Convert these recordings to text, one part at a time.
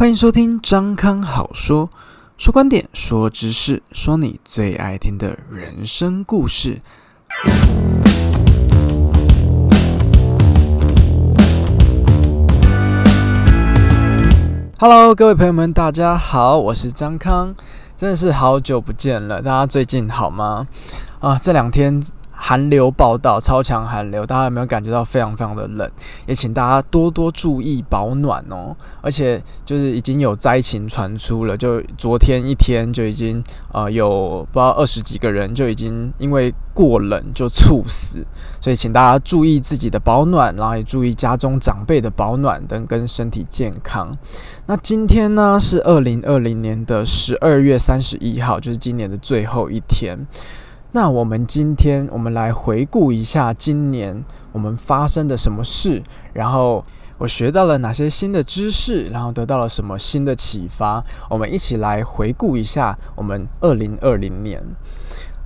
欢迎收听张康好说，说观点，说知识，说你最爱听的人生故事。Hello，各位朋友们，大家好，我是张康，真的是好久不见了，大家最近好吗？啊，这两天。寒流报道，超强寒流，大家有没有感觉到非常非常的冷？也请大家多多注意保暖哦。而且就是已经有灾情传出了，就昨天一天就已经呃有不知道二十几个人就已经因为过冷就猝死，所以请大家注意自己的保暖，然后也注意家中长辈的保暖等跟身体健康。那今天呢是二零二零年的十二月三十一号，就是今年的最后一天。那我们今天，我们来回顾一下今年我们发生的什么事，然后我学到了哪些新的知识，然后得到了什么新的启发。我们一起来回顾一下我们二零二零年。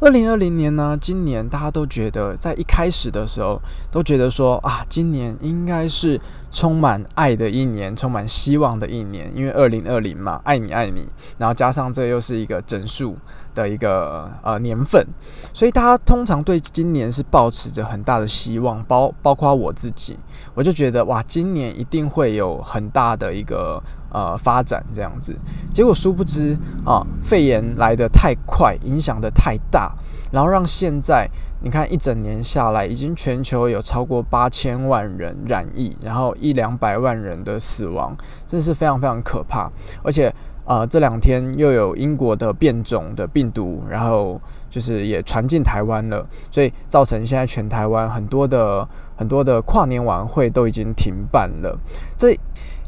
二零二零年呢，今年大家都觉得，在一开始的时候都觉得说啊，今年应该是充满爱的一年，充满希望的一年，因为二零二零嘛，爱你爱你，然后加上这又是一个整数的一个呃年份，所以大家通常对今年是抱持着很大的希望，包包括我自己，我就觉得哇，今年一定会有很大的一个。呃，发展这样子，结果殊不知啊，肺炎来得太快，影响的太大，然后让现在你看一整年下来，已经全球有超过八千万人染疫，然后一两百万人的死亡，真是非常非常可怕。而且啊，这两天又有英国的变种的病毒，然后就是也传进台湾了，所以造成现在全台湾很多的很多的跨年晚会都已经停办了。这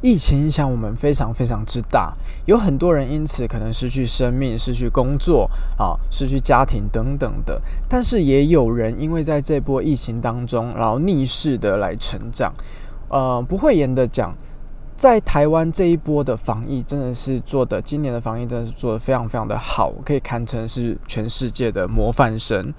疫情影响我们非常非常之大，有很多人因此可能失去生命、失去工作啊、失去家庭等等的。但是也有人因为在这波疫情当中，然后逆势的来成长。呃，不会言的讲，在台湾这一波的防疫真的是做的，今年的防疫真的是做的非常非常的好，可以堪称是全世界的模范生。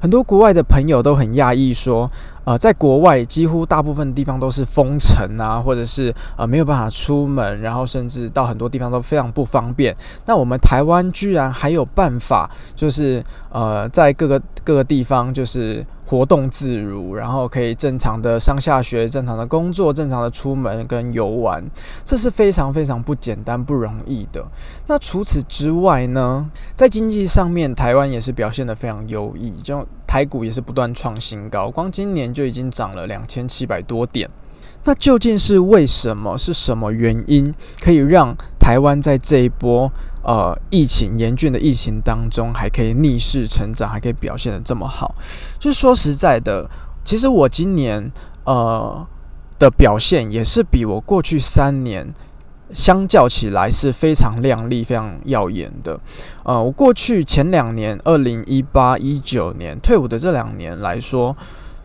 很多国外的朋友都很讶异说。呃，在国外几乎大部分地方都是封城啊，或者是呃没有办法出门，然后甚至到很多地方都非常不方便。那我们台湾居然还有办法，就是呃在各个各个地方就是活动自如，然后可以正常的上下学、正常的工作、正常的出门跟游玩，这是非常非常不简单、不容易的。那除此之外呢，在经济上面，台湾也是表现得非常优异，就台股也是不断创新高，光今年。就已经涨了两千七百多点，那究竟是为什么？是什么原因可以让台湾在这一波呃疫情严峻的疫情当中，还可以逆势成长，还可以表现的这么好？就是说实在的，其实我今年呃的表现也是比我过去三年相较起来是非常亮丽、非常耀眼的。呃，我过去前两年，二零一八、一九年退伍的这两年来说。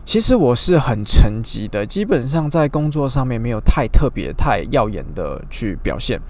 其实我是很沉寂的，基本上在工作上面没有太特别、太耀眼的去表现。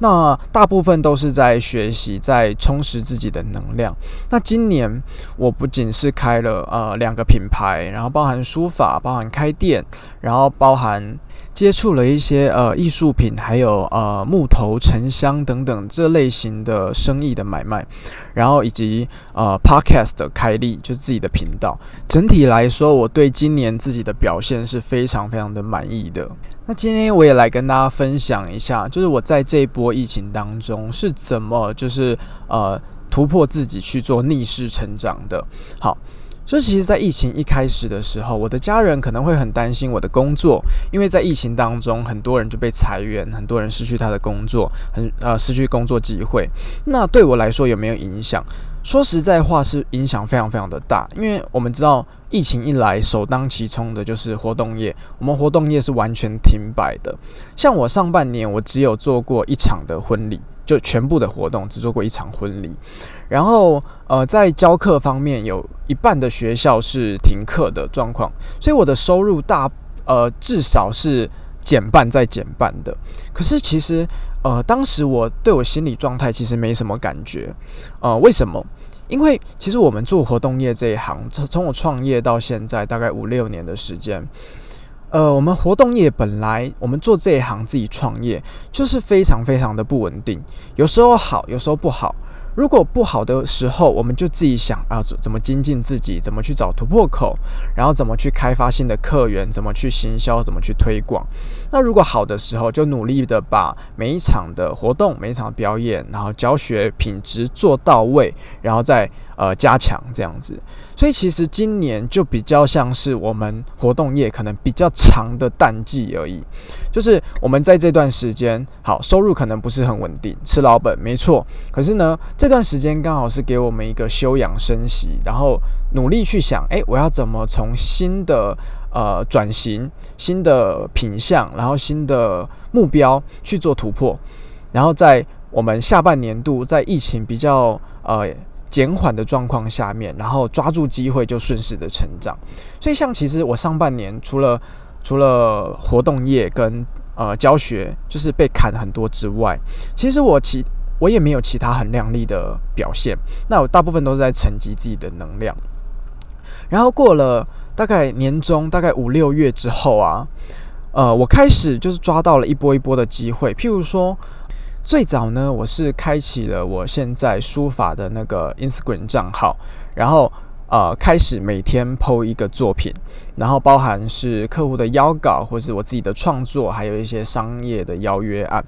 那大部分都是在学习，在充实自己的能量。那今年我不仅是开了呃两个品牌，然后包含书法，包含开店，然后包含。接触了一些呃艺术品，还有呃木头、沉香等等这类型的生意的买卖，然后以及呃 podcast 的开立，就是自己的频道。整体来说，我对今年自己的表现是非常非常的满意的。那今天我也来跟大家分享一下，就是我在这一波疫情当中是怎么就是呃突破自己去做逆势成长的。好。就其实，在疫情一开始的时候，我的家人可能会很担心我的工作，因为在疫情当中，很多人就被裁员，很多人失去他的工作，很呃失去工作机会。那对我来说有没有影响？说实在话，是影响非常非常的大，因为我们知道疫情一来，首当其冲的就是活动业，我们活动业是完全停摆的。像我上半年，我只有做过一场的婚礼。就全部的活动只做过一场婚礼，然后呃，在教课方面有一半的学校是停课的状况，所以我的收入大呃至少是减半再减半的。可是其实呃当时我对我心理状态其实没什么感觉，呃为什么？因为其实我们做活动业这一行，从从我创业到现在大概五六年的时间。呃，我们活动业本来我们做这一行自己创业，就是非常非常的不稳定，有时候好，有时候不好。如果不好的时候，我们就自己想啊，怎么精进自己，怎么去找突破口，然后怎么去开发新的客源，怎么去行销，怎么去推广。那如果好的时候，就努力的把每一场的活动、每一场表演，然后教学品质做到位，然后再呃加强这样子。所以其实今年就比较像是我们活动业可能比较长的淡季而已，就是我们在这段时间，好收入可能不是很稳定，吃老本没错。可是呢，这段时间刚好是给我们一个休养生息，然后努力去想，诶，我要怎么从新的呃转型、新的品相，然后新的目标去做突破，然后在我们下半年度在疫情比较呃。减缓的状况下面，然后抓住机会就顺势的成长。所以，像其实我上半年除了除了活动业跟呃教学，就是被砍很多之外，其实我其我也没有其他很亮丽的表现。那我大部分都是在沉积自己的能量。然后过了大概年终，大概五六月之后啊，呃，我开始就是抓到了一波一波的机会，譬如说。最早呢，我是开启了我现在书法的那个 Instagram 账号，然后呃开始每天 PO 一个作品，然后包含是客户的邀稿，或是我自己的创作，还有一些商业的邀约案。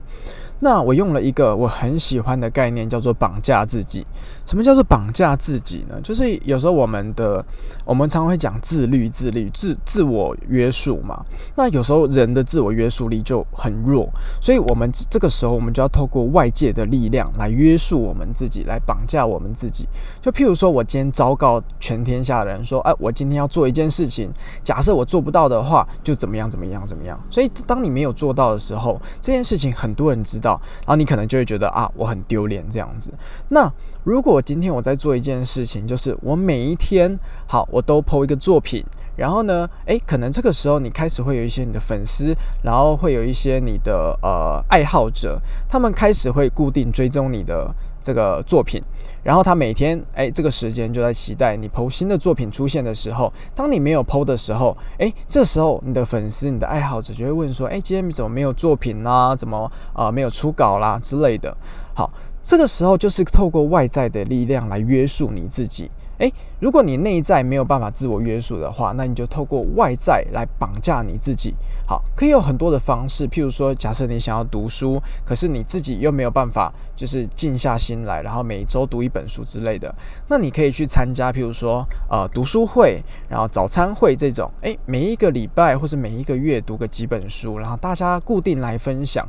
那我用了一个我很喜欢的概念，叫做绑架自己。什么叫做绑架自己呢？就是有时候我们的我们常会讲自律、自律、自自我约束嘛。那有时候人的自我约束力就很弱，所以我们这个时候我们就要透过外界的力量来约束我们自己，来绑架我们自己。就譬如说，我今天昭告全天下人说：“哎，我今天要做一件事情，假设我做不到的话，就怎么样怎么样怎么样。”所以当你没有做到的时候，这件事情很多人知道。然后你可能就会觉得啊，我很丢脸这样子。那如果今天我在做一件事情，就是我每一天好，我都 PO 一个作品，然后呢，诶，可能这个时候你开始会有一些你的粉丝，然后会有一些你的呃爱好者，他们开始会固定追踪你的。这个作品，然后他每天哎，这个时间就在期待你剖新的作品出现的时候。当你没有剖的时候，哎，这时候你的粉丝、你的爱好者就会问说：哎，今天怎么没有作品呢？怎么啊没有初稿啦之类的？好，这个时候就是透过外在的力量来约束你自己。诶，如果你内在没有办法自我约束的话，那你就透过外在来绑架你自己。好，可以有很多的方式，譬如说，假设你想要读书，可是你自己又没有办法，就是静下心来，然后每周读一本书之类的，那你可以去参加，譬如说，呃，读书会，然后早餐会这种。诶，每一个礼拜或是每一个月读个几本书，然后大家固定来分享。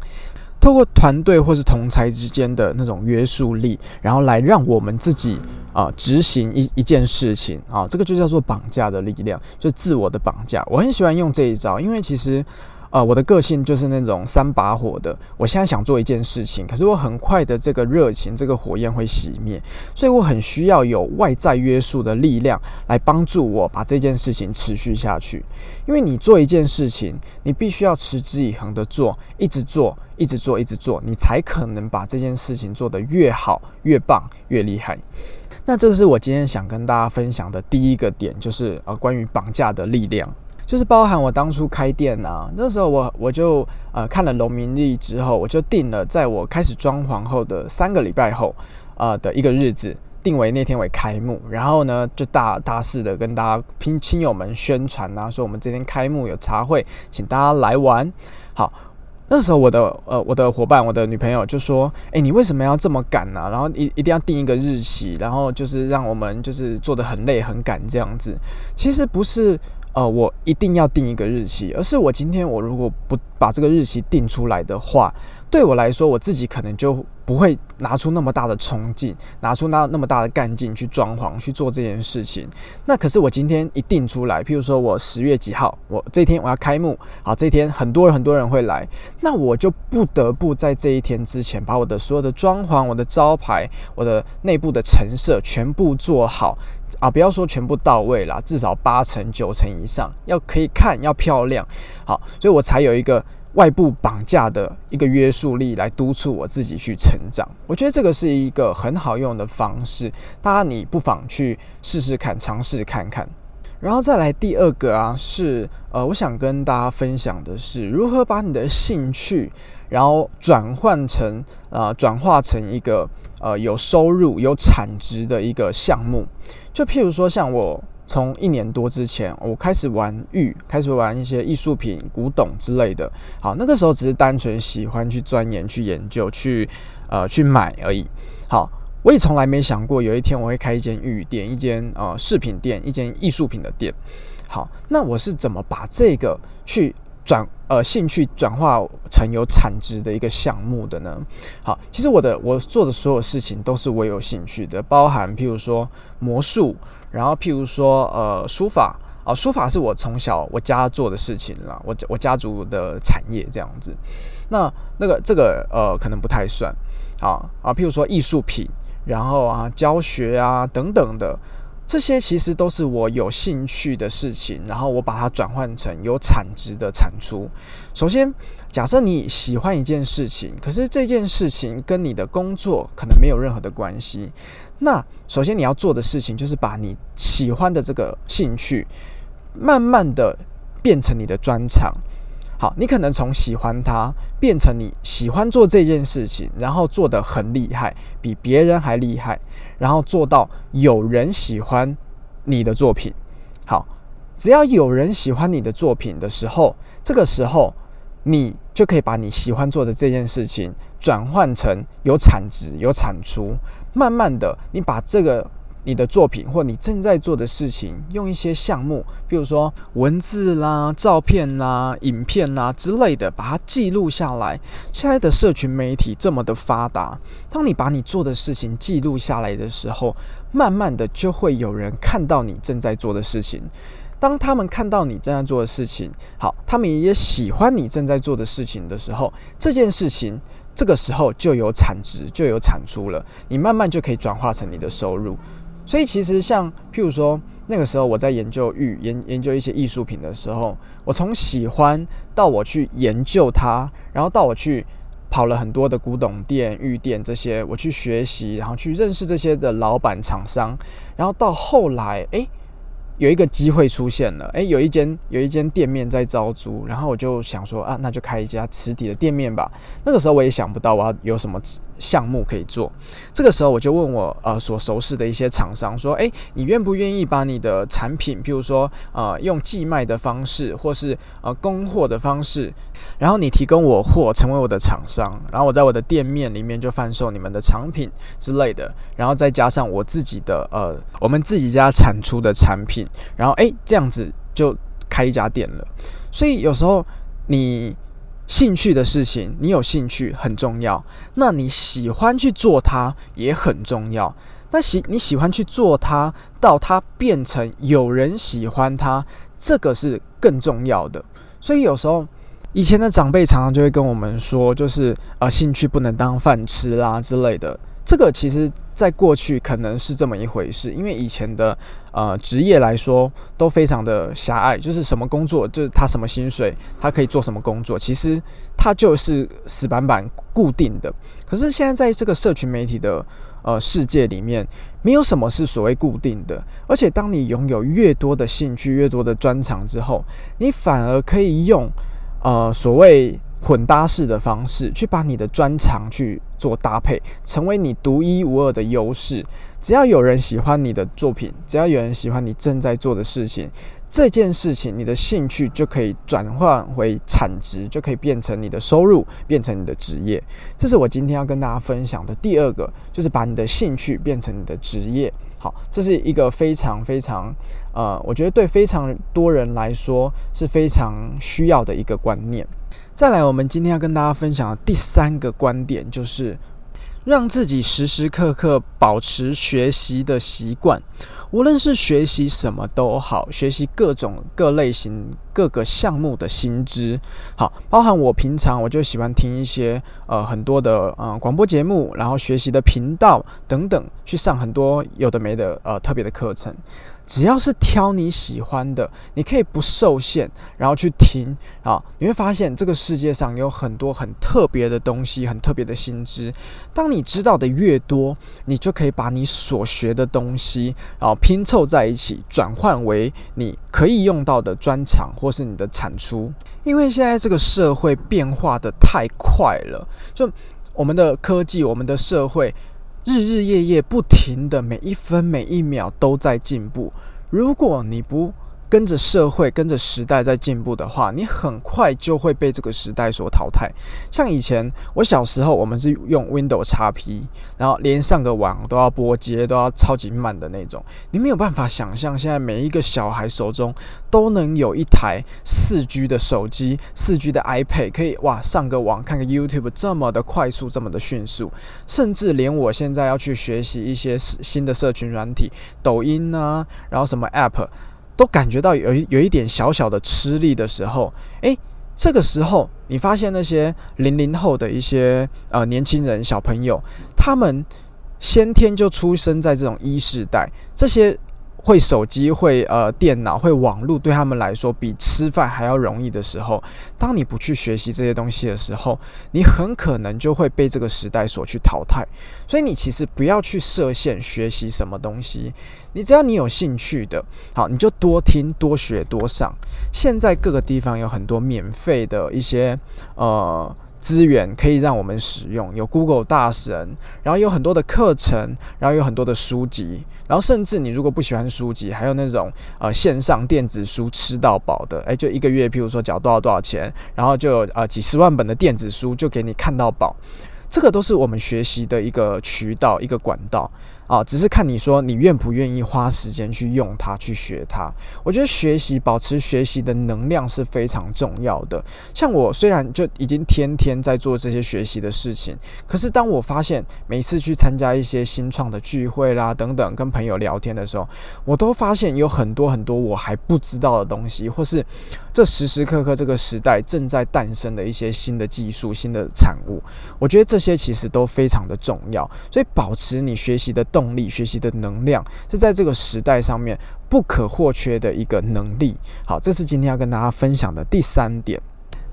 透过团队或是同才之间的那种约束力，然后来让我们自己啊执行一一件事情啊，这个就叫做绑架的力量，就自我的绑架。我很喜欢用这一招，因为其实。啊，我的个性就是那种三把火的。我现在想做一件事情，可是我很快的这个热情，这个火焰会熄灭，所以我很需要有外在约束的力量来帮助我把这件事情持续下去。因为你做一件事情，你必须要持之以恒的做，一直做，一直做，一直做，你才可能把这件事情做得越好、越棒、越厉害。那这是我今天想跟大家分享的第一个点，就是呃关于绑架的力量。就是包含我当初开店啊，那时候我我就呃看了农民历之后，我就定了在我开始装潢后的三个礼拜后啊的一个日子，定为那天为开幕，然后呢就大大肆的跟大家亲亲友们宣传啊，说我们今天开幕有茶会，请大家来玩。好，那时候我的呃我的伙伴，我的女朋友就说，哎，你为什么要这么赶呢？然后一一定要定一个日期，然后就是让我们就是做的很累很赶这样子。其实不是。呃，我一定要定一个日期，而是我今天我如果不把这个日期定出来的话，对我来说，我自己可能就不会拿出那么大的冲劲，拿出那那么大的干劲去装潢去做这件事情。那可是我今天一定出来，譬如说我十月几号，我这天我要开幕，好，这天很多人很多人会来，那我就不得不在这一天之前把我的所有的装潢、我的招牌、我的内部的陈设全部做好。啊，不要说全部到位啦，至少八成九成以上要可以看，要漂亮。好，所以我才有一个外部绑架的一个约束力来督促我自己去成长。我觉得这个是一个很好用的方式，大家你不妨去试试看，尝试看看。然后再来第二个啊，是呃，我想跟大家分享的是如何把你的兴趣，然后转换成啊，转化成一个呃有收入、有产值的一个项目。就譬如说，像我从一年多之前，我开始玩玉，开始玩一些艺术品、古董之类的。好，那个时候只是单纯喜欢去钻研、去研究、去呃去买而已。好。我也从来没想过有一天我会开一间玉店，一间呃饰品店，一间艺术品的店。好，那我是怎么把这个去转呃兴趣转化成有产值的一个项目的呢？好，其实我的我做的所有事情都是我有兴趣的，包含譬如说魔术，然后譬如说呃书法啊，书法是我从小我家做的事情啦，我我家族的产业这样子。那那个这个呃可能不太算啊啊，譬如说艺术品。然后啊，教学啊等等的，这些其实都是我有兴趣的事情。然后我把它转换成有产值的产出。首先，假设你喜欢一件事情，可是这件事情跟你的工作可能没有任何的关系。那首先你要做的事情就是把你喜欢的这个兴趣，慢慢的变成你的专长。好，你可能从喜欢它变成你喜欢做这件事情，然后做得很厉害，比别人还厉害，然后做到有人喜欢你的作品。好，只要有人喜欢你的作品的时候，这个时候你就可以把你喜欢做的这件事情转换成有产值、有产出。慢慢的，你把这个。你的作品或你正在做的事情，用一些项目，比如说文字啦、照片啦、影片啦之类的，把它记录下来。现在的社群媒体这么的发达，当你把你做的事情记录下来的时候，慢慢的就会有人看到你正在做的事情。当他们看到你正在做的事情，好，他们也喜欢你正在做的事情的时候，这件事情这个时候就有产值，就有产出了。你慢慢就可以转化成你的收入。所以其实像譬如说那个时候我在研究玉研研究一些艺术品的时候，我从喜欢到我去研究它，然后到我去跑了很多的古董店、玉店这些，我去学习，然后去认识这些的老板厂商，然后到后来，诶。有一个机会出现了，诶，有一间有一间店面在招租，然后我就想说啊，那就开一家实体的店面吧。那个时候我也想不到我要有什么项目可以做。这个时候我就问我呃所熟识的一些厂商说，诶，你愿不愿意把你的产品，譬如说呃用寄卖的方式，或是呃供货的方式，然后你提供我货，成为我的厂商，然后我在我的店面里面就贩售你们的产品之类的，然后再加上我自己的呃我们自己家产出的产品。然后哎，这样子就开一家店了。所以有时候你兴趣的事情，你有兴趣很重要。那你喜欢去做它也很重要。那喜你喜欢去做它，到它变成有人喜欢它，这个是更重要的。所以有时候以前的长辈常常就会跟我们说，就是呃，兴趣不能当饭吃啦之类的。这个其实，在过去可能是这么一回事，因为以前的呃职业来说都非常的狭隘，就是什么工作就是他什么薪水，他可以做什么工作，其实他就是死板板固定的。可是现在在这个社群媒体的呃世界里面，没有什么是所谓固定的，而且当你拥有越多的兴趣、越多的专长之后，你反而可以用呃所谓。混搭式的方式去把你的专长去做搭配，成为你独一无二的优势。只要有人喜欢你的作品，只要有人喜欢你正在做的事情，这件事情你的兴趣就可以转换为产值，就可以变成你的收入，变成你的职业。这是我今天要跟大家分享的第二个，就是把你的兴趣变成你的职业。好，这是一个非常非常呃，我觉得对非常多人来说是非常需要的一个观念。再来，我们今天要跟大家分享的第三个观点，就是让自己时时刻刻保持学习的习惯。无论是学习什么都好，学习各种各类型、各个项目的新知，好，包含我平常我就喜欢听一些呃很多的呃广播节目，然后学习的频道等等，去上很多有的没的呃特别的课程。只要是挑你喜欢的，你可以不受限，然后去听啊，你会发现这个世界上有很多很特别的东西，很特别的新知。当你知道的越多，你就可以把你所学的东西啊，好拼凑在一起，转换为你可以用到的专长或是你的产出。因为现在这个社会变化的太快了，就我们的科技，我们的社会日日夜夜不停的，每一分每一秒都在进步。如果你不跟着社会、跟着时代在进步的话，你很快就会被这个时代所淘汰。像以前我小时候，我们是用 Windows XP，然后连上个网都要拨接，都要超级慢的那种。你没有办法想象，现在每一个小孩手中都能有一台四 G 的手机、四 G 的 iPad，可以哇上个网、看个 YouTube，这么的快速、这么的迅速。甚至连我现在要去学习一些新的社群软体，抖音啊，然后什么 App。都感觉到有有一点小小的吃力的时候，诶，这个时候你发现那些零零后的一些呃年轻人小朋友，他们先天就出生在这种一世代，这些。会手机、会呃电脑、会网络，对他们来说比吃饭还要容易的时候，当你不去学习这些东西的时候，你很可能就会被这个时代所去淘汰。所以你其实不要去设限学习什么东西，你只要你有兴趣的，好，你就多听、多学、多上。现在各个地方有很多免费的一些呃。资源可以让我们使用，有 Google 大神，然后有很多的课程，然后有很多的书籍，然后甚至你如果不喜欢书籍，还有那种呃线上电子书吃到饱的，诶，就一个月，譬如说缴多少多少钱，然后就有呃几十万本的电子书就给你看到饱，这个都是我们学习的一个渠道，一个管道。啊，只是看你说你愿不愿意花时间去用它，去学它。我觉得学习、保持学习的能量是非常重要的。像我虽然就已经天天在做这些学习的事情，可是当我发现每次去参加一些新创的聚会啦等等，跟朋友聊天的时候，我都发现有很多很多我还不知道的东西，或是这时时刻刻这个时代正在诞生的一些新的技术、新的产物。我觉得这些其实都非常的重要，所以保持你学习的。动力学习的能量是在这个时代上面不可或缺的一个能力。好，这是今天要跟大家分享的第三点。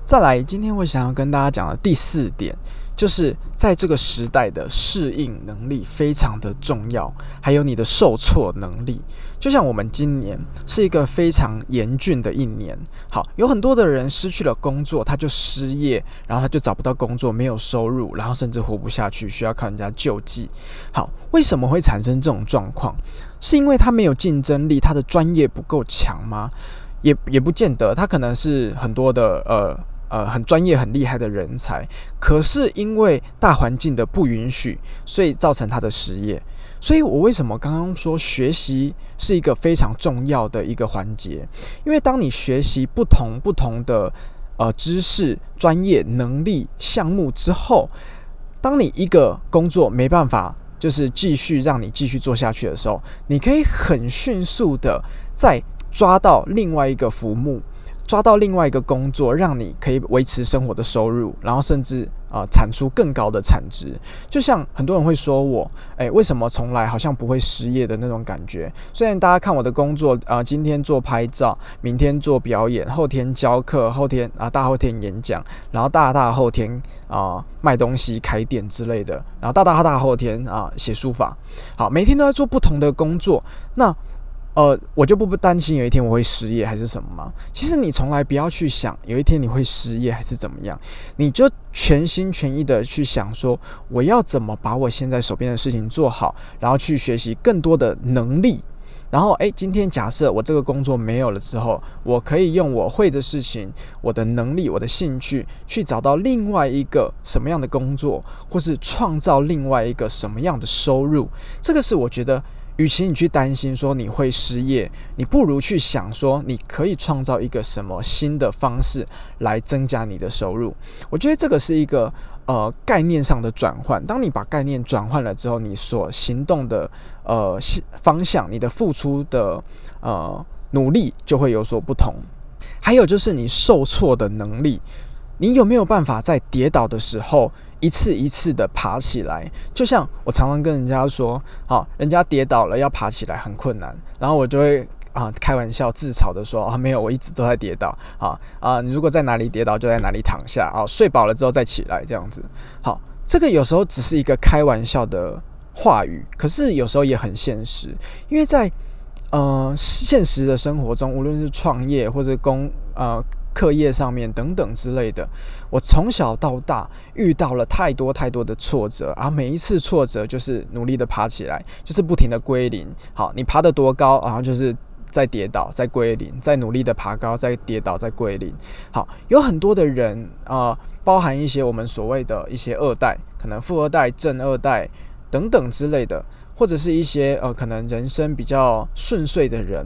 再来，今天我想要跟大家讲的第四点。就是在这个时代的适应能力非常的重要，还有你的受挫能力。就像我们今年是一个非常严峻的一年，好，有很多的人失去了工作，他就失业，然后他就找不到工作，没有收入，然后甚至活不下去，需要靠人家救济。好，为什么会产生这种状况？是因为他没有竞争力，他的专业不够强吗？也也不见得，他可能是很多的呃。呃，很专业、很厉害的人才，可是因为大环境的不允许，所以造成他的失业。所以我为什么刚刚说学习是一个非常重要的一个环节？因为当你学习不同不同的呃知识、专业能力项目之后，当你一个工作没办法就是继续让你继续做下去的时候，你可以很迅速的再抓到另外一个浮木。抓到另外一个工作，让你可以维持生活的收入，然后甚至啊产出更高的产值。就像很多人会说我，诶，为什么从来好像不会失业的那种感觉？虽然大家看我的工作啊，今天做拍照，明天做表演，后天教课，后天啊大后天演讲，然后大大后天啊卖东西开店之类的，然后大大大后天啊写书法，好，每天都在做不同的工作，那。呃，我就不不担心有一天我会失业还是什么吗？其实你从来不要去想有一天你会失业还是怎么样，你就全心全意的去想说我要怎么把我现在手边的事情做好，然后去学习更多的能力。然后，诶，今天假设我这个工作没有了之后，我可以用我会的事情、我的能力、我的兴趣去找到另外一个什么样的工作，或是创造另外一个什么样的收入。这个是我觉得。与其你去担心说你会失业，你不如去想说你可以创造一个什么新的方式来增加你的收入。我觉得这个是一个呃概念上的转换。当你把概念转换了之后，你所行动的呃方向，你的付出的呃努力就会有所不同。还有就是你受挫的能力，你有没有办法在跌倒的时候？一次一次的爬起来，就像我常常跟人家说，好，人家跌倒了要爬起来很困难，然后我就会啊开玩笑自嘲的说啊没有，我一直都在跌倒，啊啊你如果在哪里跌倒就在哪里躺下，啊睡饱了之后再起来这样子，好，这个有时候只是一个开玩笑的话语，可是有时候也很现实，因为在呃现实的生活中，无论是创业或者工呃课业上面等等之类的，我从小到大遇到了太多太多的挫折，而每一次挫折就是努力的爬起来，就是不停的归零。好，你爬得多高，然后就是再跌倒，再归零，再努力的爬高，再跌倒，再归零。好，有很多的人啊，包含一些我们所谓的一些二代，可能富二代、正二代等等之类的。或者是一些呃，可能人生比较顺遂的人，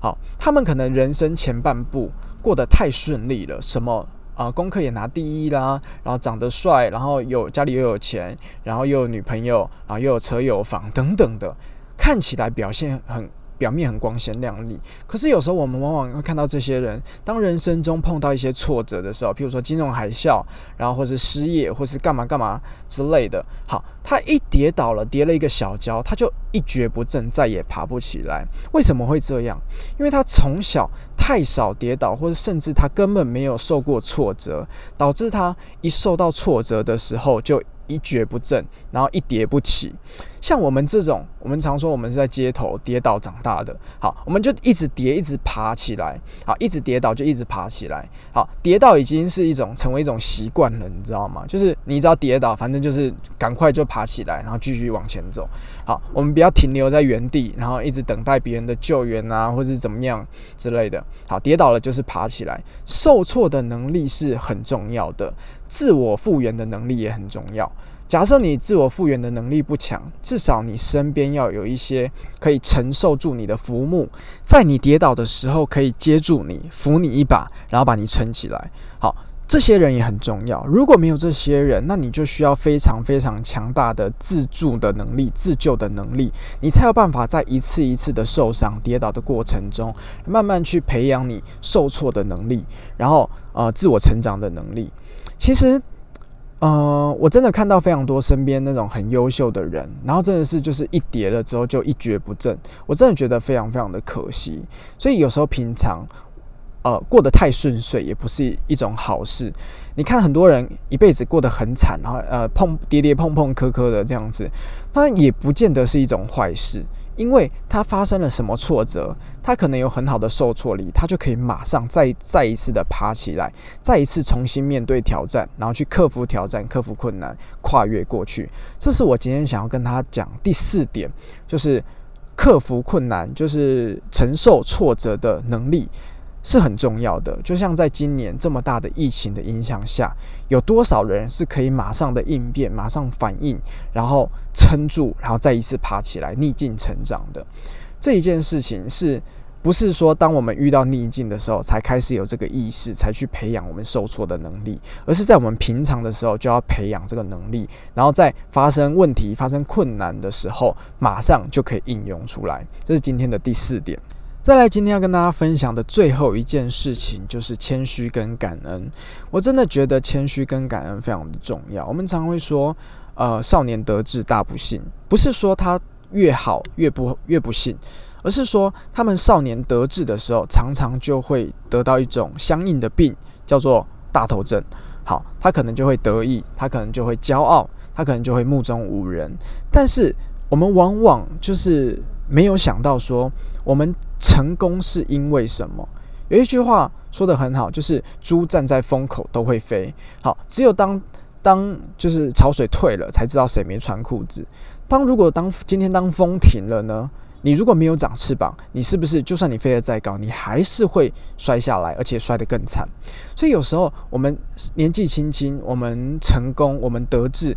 好，他们可能人生前半部过得太顺利了，什么啊，功课也拿第一啦，然后长得帅，然后有家里又有钱，然后又有女朋友，然后又有车有房等等的，看起来表现很。表面很光鲜亮丽，可是有时候我们往往会看到这些人，当人生中碰到一些挫折的时候，譬如说金融海啸，然后或是失业，或是干嘛干嘛之类的。好，他一跌倒了，跌了一个小跤，他就一蹶不振，再也爬不起来。为什么会这样？因为他从小太少跌倒，或者甚至他根本没有受过挫折，导致他一受到挫折的时候就。一蹶不振，然后一跌不起。像我们这种，我们常说我们是在街头跌倒长大的。好，我们就一直跌，一直爬起来。好，一直跌倒就一直爬起来。好，跌倒已经是一种成为一种习惯了，你知道吗？就是你只要跌倒，反正就是赶快就爬起来，然后继续往前走。好，我们不要停留在原地，然后一直等待别人的救援啊，或者是怎么样之类的。好，跌倒了就是爬起来。受挫的能力是很重要的。自我复原的能力也很重要。假设你自我复原的能力不强，至少你身边要有一些可以承受住你的浮木，在你跌倒的时候可以接住你，扶你一把，然后把你撑起来。好，这些人也很重要。如果没有这些人，那你就需要非常非常强大的自助的能力、自救的能力，你才有办法在一次一次的受伤、跌倒的过程中，慢慢去培养你受挫的能力，然后呃自我成长的能力。其实，呃，我真的看到非常多身边那种很优秀的人，然后真的是就是一跌了之后就一蹶不振，我真的觉得非常非常的可惜。所以有时候平常，呃，过得太顺遂也不是一种好事。你看很多人一辈子过得很惨，然后呃碰跌跌碰碰磕磕的这样子，那也不见得是一种坏事。因为他发生了什么挫折，他可能有很好的受挫力，他就可以马上再再一次的爬起来，再一次重新面对挑战，然后去克服挑战、克服困难、跨越过去。这是我今天想要跟他讲第四点，就是克服困难，就是承受挫折的能力。是很重要的，就像在今年这么大的疫情的影响下，有多少人是可以马上的应变、马上反应，然后撑住，然后再一次爬起来、逆境成长的这一件事情，是不是说当我们遇到逆境的时候才开始有这个意识，才去培养我们受挫的能力，而是在我们平常的时候就要培养这个能力，然后在发生问题、发生困难的时候，马上就可以应用出来。这是今天的第四点。再来，今天要跟大家分享的最后一件事情就是谦虚跟感恩。我真的觉得谦虚跟感恩非常的重要。我们常会说，呃，少年得志大不幸，不是说他越好越不越不幸，而是说他们少年得志的时候，常常就会得到一种相应的病，叫做大头症。好，他可能就会得意，他可能就会骄傲，他可能就会目中无人。但是我们往往就是没有想到说，我们。成功是因为什么？有一句话说的很好，就是猪站在风口都会飞。好，只有当当就是潮水退了，才知道谁没穿裤子。当如果当今天当风停了呢？你如果没有长翅膀，你是不是就算你飞得再高，你还是会摔下来，而且摔得更惨？所以有时候我们年纪轻轻，我们成功，我们得志。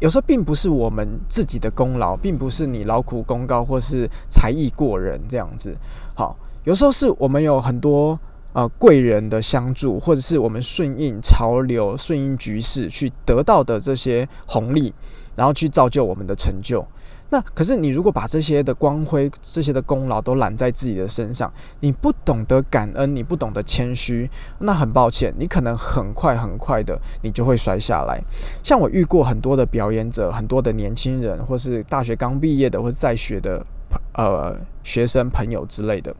有时候并不是我们自己的功劳，并不是你劳苦功高或是才艺过人这样子。好，有时候是我们有很多呃贵人的相助，或者是我们顺应潮流、顺应局势去得到的这些红利，然后去造就我们的成就。那可是你如果把这些的光辉、这些的功劳都揽在自己的身上，你不懂得感恩，你不懂得谦虚，那很抱歉，你可能很快很快的你就会摔下来。像我遇过很多的表演者，很多的年轻人，或是大学刚毕业的，或是在学的呃学生朋友之类的，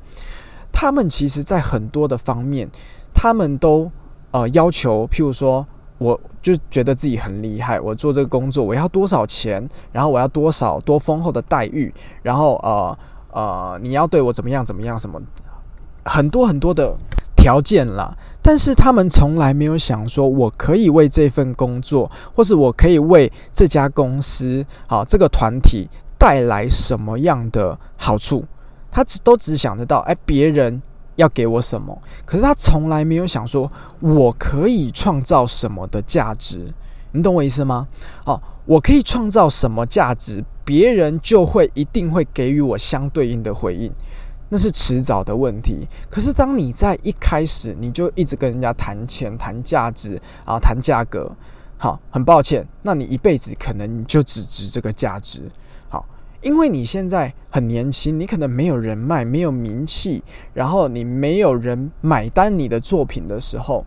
他们其实在很多的方面，他们都呃要求，譬如说。我就觉得自己很厉害，我做这个工作我要多少钱，然后我要多少多丰厚的待遇，然后呃呃，你要对我怎么样怎么样，什么很多很多的条件啦。但是他们从来没有想说，我可以为这份工作，或是我可以为这家公司，好这个团体带来什么样的好处。他只都只想得到，哎，别人要给我什么，可是他从来没有想说，我可以创造什么的价值。你懂我意思吗？哦，我可以创造什么价值，别人就会一定会给予我相对应的回应，那是迟早的问题。可是当你在一开始你就一直跟人家谈钱、谈价值啊、谈价格，好，很抱歉，那你一辈子可能就只值这个价值。因为你现在很年轻，你可能没有人脉，没有名气，然后你没有人买单你的作品的时候，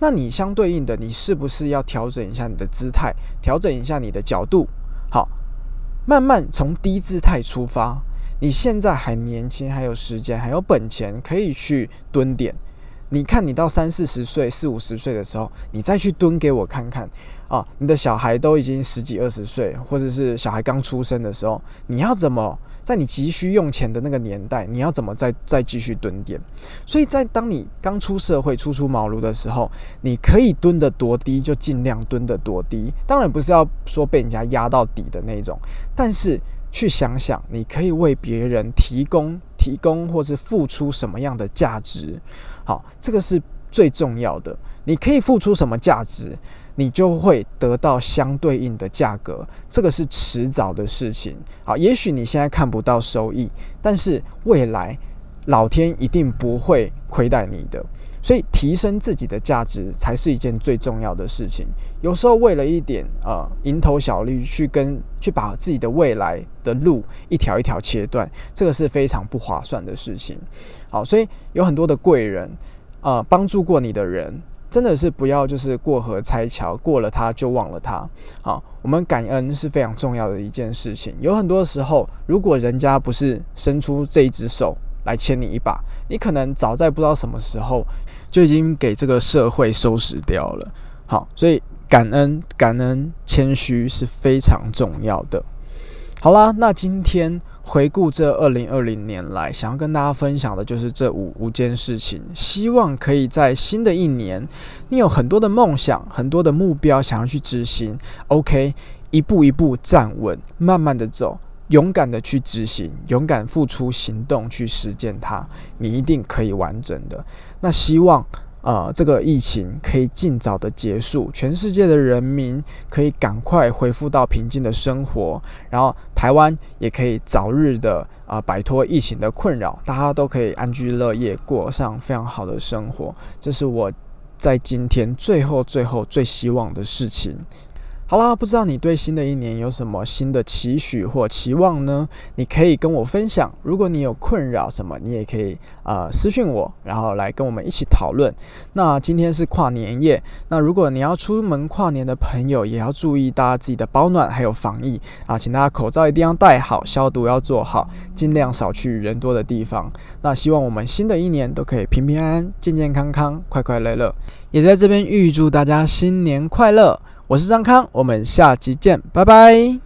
那你相对应的，你是不是要调整一下你的姿态，调整一下你的角度？好，慢慢从低姿态出发。你现在还年轻，还有时间，还有本钱，可以去蹲点。你看，你到三四十岁、四五十岁的时候，你再去蹲给我看看。啊，你的小孩都已经十几二十岁，或者是小孩刚出生的时候，你要怎么在你急需用钱的那个年代，你要怎么再再继续蹲点？所以在当你刚出社会、初出茅庐的时候，你可以蹲得多低就尽量蹲得多低。当然不是要说被人家压到底的那种，但是去想想，你可以为别人提供、提供或是付出什么样的价值？好，这个是最重要的。你可以付出什么价值？你就会得到相对应的价格，这个是迟早的事情。好，也许你现在看不到收益，但是未来老天一定不会亏待你的。所以提升自己的价值才是一件最重要的事情。有时候为了一点呃蝇头小利去跟去把自己的未来的路一条一条切断，这个是非常不划算的事情。好，所以有很多的贵人啊，帮助过你的人。真的是不要就是过河拆桥，过了他就忘了他。好，我们感恩是非常重要的一件事情。有很多时候，如果人家不是伸出这一只手来牵你一把，你可能早在不知道什么时候就已经给这个社会收拾掉了。好，所以感恩、感恩、谦虚是非常重要的。好啦，那今天。回顾这二零二零年来，想要跟大家分享的就是这五五件事情。希望可以在新的一年，你有很多的梦想、很多的目标想要去执行。OK，一步一步站稳，慢慢的走，勇敢的去执行，勇敢付出行动去实践它，你一定可以完整的。那希望。呃，这个疫情可以尽早的结束，全世界的人民可以赶快恢复到平静的生活，然后台湾也可以早日的啊摆脱疫情的困扰，大家都可以安居乐业，过上非常好的生活。这是我在今天最后最后最希望的事情。好啦，不知道你对新的一年有什么新的期许或期望呢？你可以跟我分享。如果你有困扰什么，你也可以啊私信我，然后来跟我们一起讨论。那今天是跨年夜，那如果你要出门跨年的朋友，也要注意大家自己的保暖还有防疫啊，请大家口罩一定要戴好，消毒要做好，尽量少去人多的地方。那希望我们新的一年都可以平平安安、健健康康、快快乐乐。也在这边预祝大家新年快乐。我是张康，我们下期见，拜拜。